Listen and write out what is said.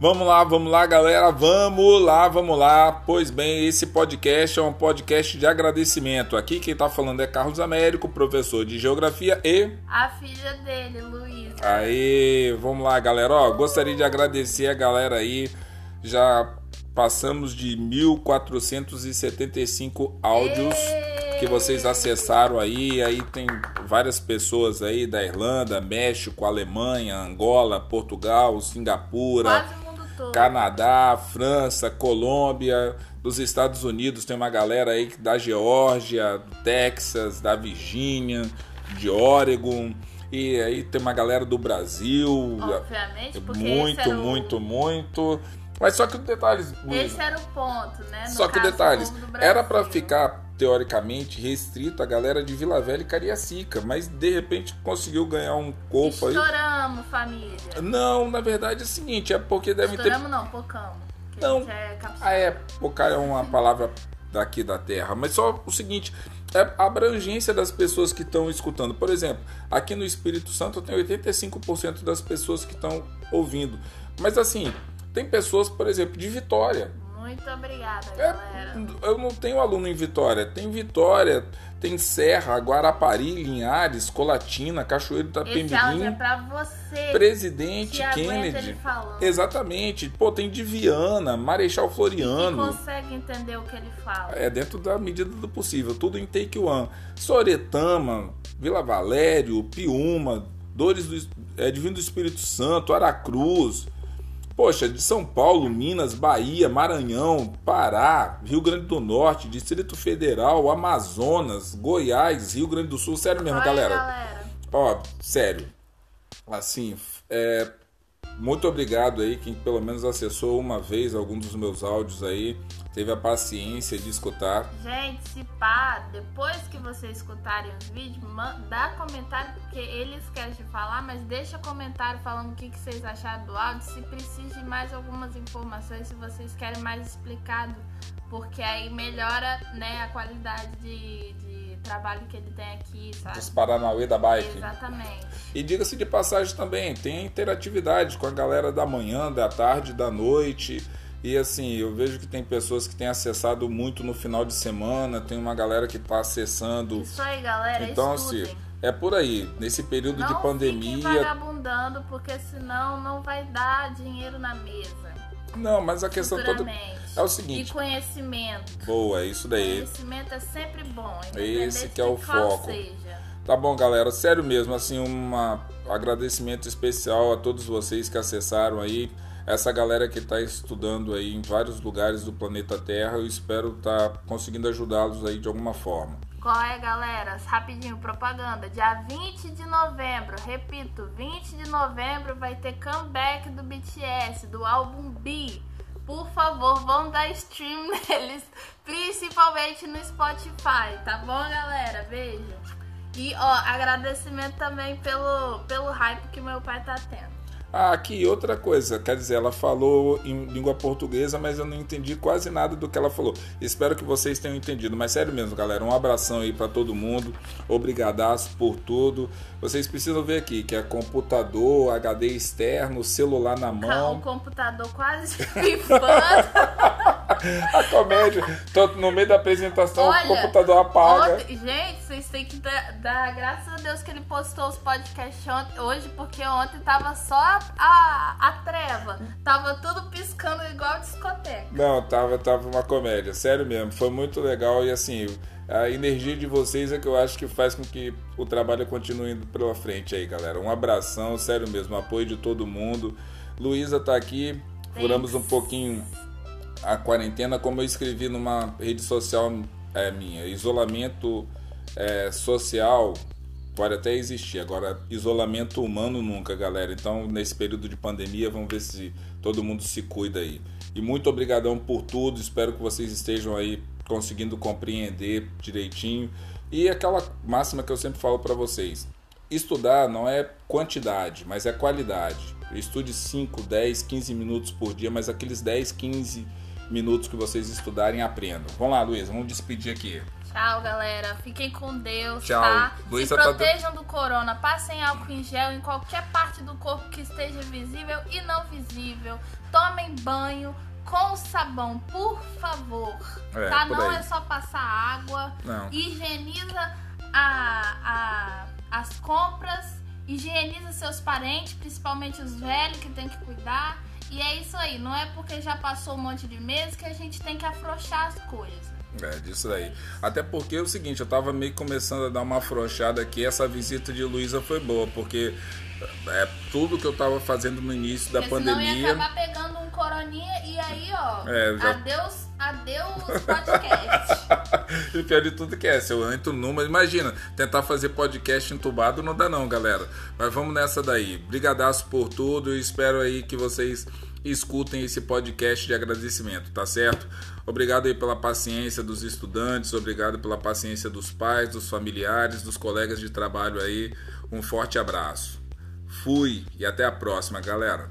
Vamos lá, vamos lá, galera. Vamos lá, vamos lá. Pois bem, esse podcast é um podcast de agradecimento. Aqui quem tá falando é Carlos Américo, professor de Geografia e. A filha dele, Luísa. Aí, vamos lá, galera. Ó, gostaria de agradecer a galera aí. Já passamos de 1475 áudios que vocês acessaram aí. Aí tem várias pessoas aí da Irlanda, México, Alemanha, Angola, Portugal, Singapura. Quase todo. Canadá, França, Colômbia, dos Estados Unidos tem uma galera aí da Geórgia, do Texas, da Virgínia, de Oregon. E aí tem uma galera do Brasil. Obviamente, porque muito, o- muito, muito. Mas só que detalhes. Esse era o ponto, né? No Só que caso, detalhes, o era pra Brasil. ficar teoricamente restrito a galera de Vila Velha e Cariacica, mas de repente conseguiu ganhar um corpo aí. Estouramos, família. Não, na verdade é o seguinte, é porque devem ter Estouramos não, pocamos. Não. É. Ah, é, focar é uma palavra daqui da terra, mas só o seguinte, é a abrangência das pessoas que estão escutando. Por exemplo, aqui no Espírito Santo tem 85% das pessoas que estão ouvindo. Mas assim, tem pessoas, por exemplo, de Vitória. Muito obrigada, É, galera. eu não tenho aluno em Vitória. Tem Vitória, tem Serra, Guarapari, Linhares, Colatina, Cachoeiro Esse áudio é pra você. Presidente que Kennedy. ele falando. Exatamente. Pô, tem de Viana, Marechal Floriano. consegue entender o que ele fala. É dentro da medida do possível, tudo em take one. Soretama, Vila Valério, Piúma, Dores do, é, Divino do Espírito Santo, Aracruz. Poxa, de São Paulo, Minas, Bahia, Maranhão, Pará, Rio Grande do Norte, Distrito Federal, Amazonas, Goiás, Rio Grande do Sul. Sério mesmo, Olha, galera. galera. Ó, sério. Assim, é, muito obrigado aí quem pelo menos acessou uma vez algum dos meus áudios aí, teve a paciência de escutar. Gente, se pá, depois que vocês escutarem os vídeos, dá comentário, porque eles querem falar, mas deixa comentário falando o que, que vocês acharam do áudio, se precisa de mais algumas informações, se vocês querem mais explicado, porque aí melhora né, a qualidade de, de trabalho que ele tem aqui, sabe? Dos Paranauê da Bike. Exatamente. E diga-se de passagem também, tem interatividade com a galera da manhã, da tarde, da noite. E assim, eu vejo que tem pessoas que têm acessado muito no final de semana, tem uma galera que está acessando. Isso aí, galera, Então, estudem. assim, é por aí. Nesse período não de pandemia. vagabundando, porque senão não vai dar dinheiro na mesa. Não, mas a questão toda é o E seguinte. conhecimento. Boa, é isso daí. Conhecimento é sempre bom. Esse que é o foco. Seja. Tá bom, galera. Sério mesmo, assim, um agradecimento especial a todos vocês que acessaram aí. Essa galera que está estudando aí em vários lugares do planeta Terra, eu espero estar conseguindo ajudá-los aí de alguma forma. Qual é, galera? Rapidinho, propaganda. Dia 20 de novembro, repito, 20 de novembro vai ter comeback do BTS, do álbum B. Por favor, vão dar stream neles, principalmente no Spotify, tá bom, galera? Beijo. E, ó, agradecimento também pelo, pelo hype que meu pai tá tendo. Ah, aqui outra coisa, quer dizer, ela falou em língua portuguesa, mas eu não entendi quase nada do que ela falou. Espero que vocês tenham entendido, mas sério mesmo, galera, um abração aí para todo mundo. Obrigadaço por tudo. Vocês precisam ver aqui que é computador, HD externo, celular na mão. computador quase pifando. A comédia, tô no meio da apresentação, Olha, o computador apaga. Ontem- gente, vocês têm que dar, dar graças a Deus que ele postou os podcasts ontem- hoje, porque ontem tava só a, a, a treva. Tava tudo piscando igual discoteca. Não, tava, tava uma comédia, sério mesmo. Foi muito legal e assim, a energia de vocês é que eu acho que faz com que o trabalho continue indo pela frente aí, galera. Um abração, sério mesmo, apoio de todo mundo. Luísa tá aqui, furamos um pouquinho a quarentena, como eu escrevi numa rede social é, minha, isolamento é, social pode até existir, agora isolamento humano nunca, galera. Então, nesse período de pandemia, vamos ver se todo mundo se cuida aí. E muito obrigadão por tudo, espero que vocês estejam aí conseguindo compreender direitinho. E aquela máxima que eu sempre falo para vocês: estudar não é quantidade, mas é qualidade. Estude 5, 10, 15 minutos por dia, mas aqueles 10, 15 minutos que vocês estudarem, aprendam. Vamos lá, Luiz, vamos despedir aqui. Tchau. Galera. Fiquem com Deus, Tchau. tá? Luísa Se tá protejam do corona. Passem álcool em gel em qualquer parte do corpo que esteja visível e não visível. Tomem banho com sabão, por favor. É, tá? por Não aí. é só passar água. Não. Higieniza a, a- as compras. Higieniza seus parentes, principalmente os velhos que tem que cuidar. E é isso aí. Não é porque já passou um monte de meses que a gente tem que afrouxar as coisas. É, disso aí. Até porque é o seguinte, eu tava meio começando a dar uma afrouxada aqui, essa visita de Luísa foi boa, porque é tudo que eu tava fazendo no início da Porque senão ia pandemia. acabar pegando um coroninha e aí, ó. É, já- Adeus, adeus podcast. E pior de tudo que é, se eu entro numa, imagina, tentar fazer podcast entubado não dá não, galera. Mas vamos nessa daí. Brigadaço por tudo e espero aí que vocês escutem esse podcast de agradecimento, tá certo? Obrigado aí pela paciência dos estudantes, obrigado pela paciência dos pais, dos familiares, dos colegas de trabalho aí. Um forte abraço. Fui e até a próxima, galera.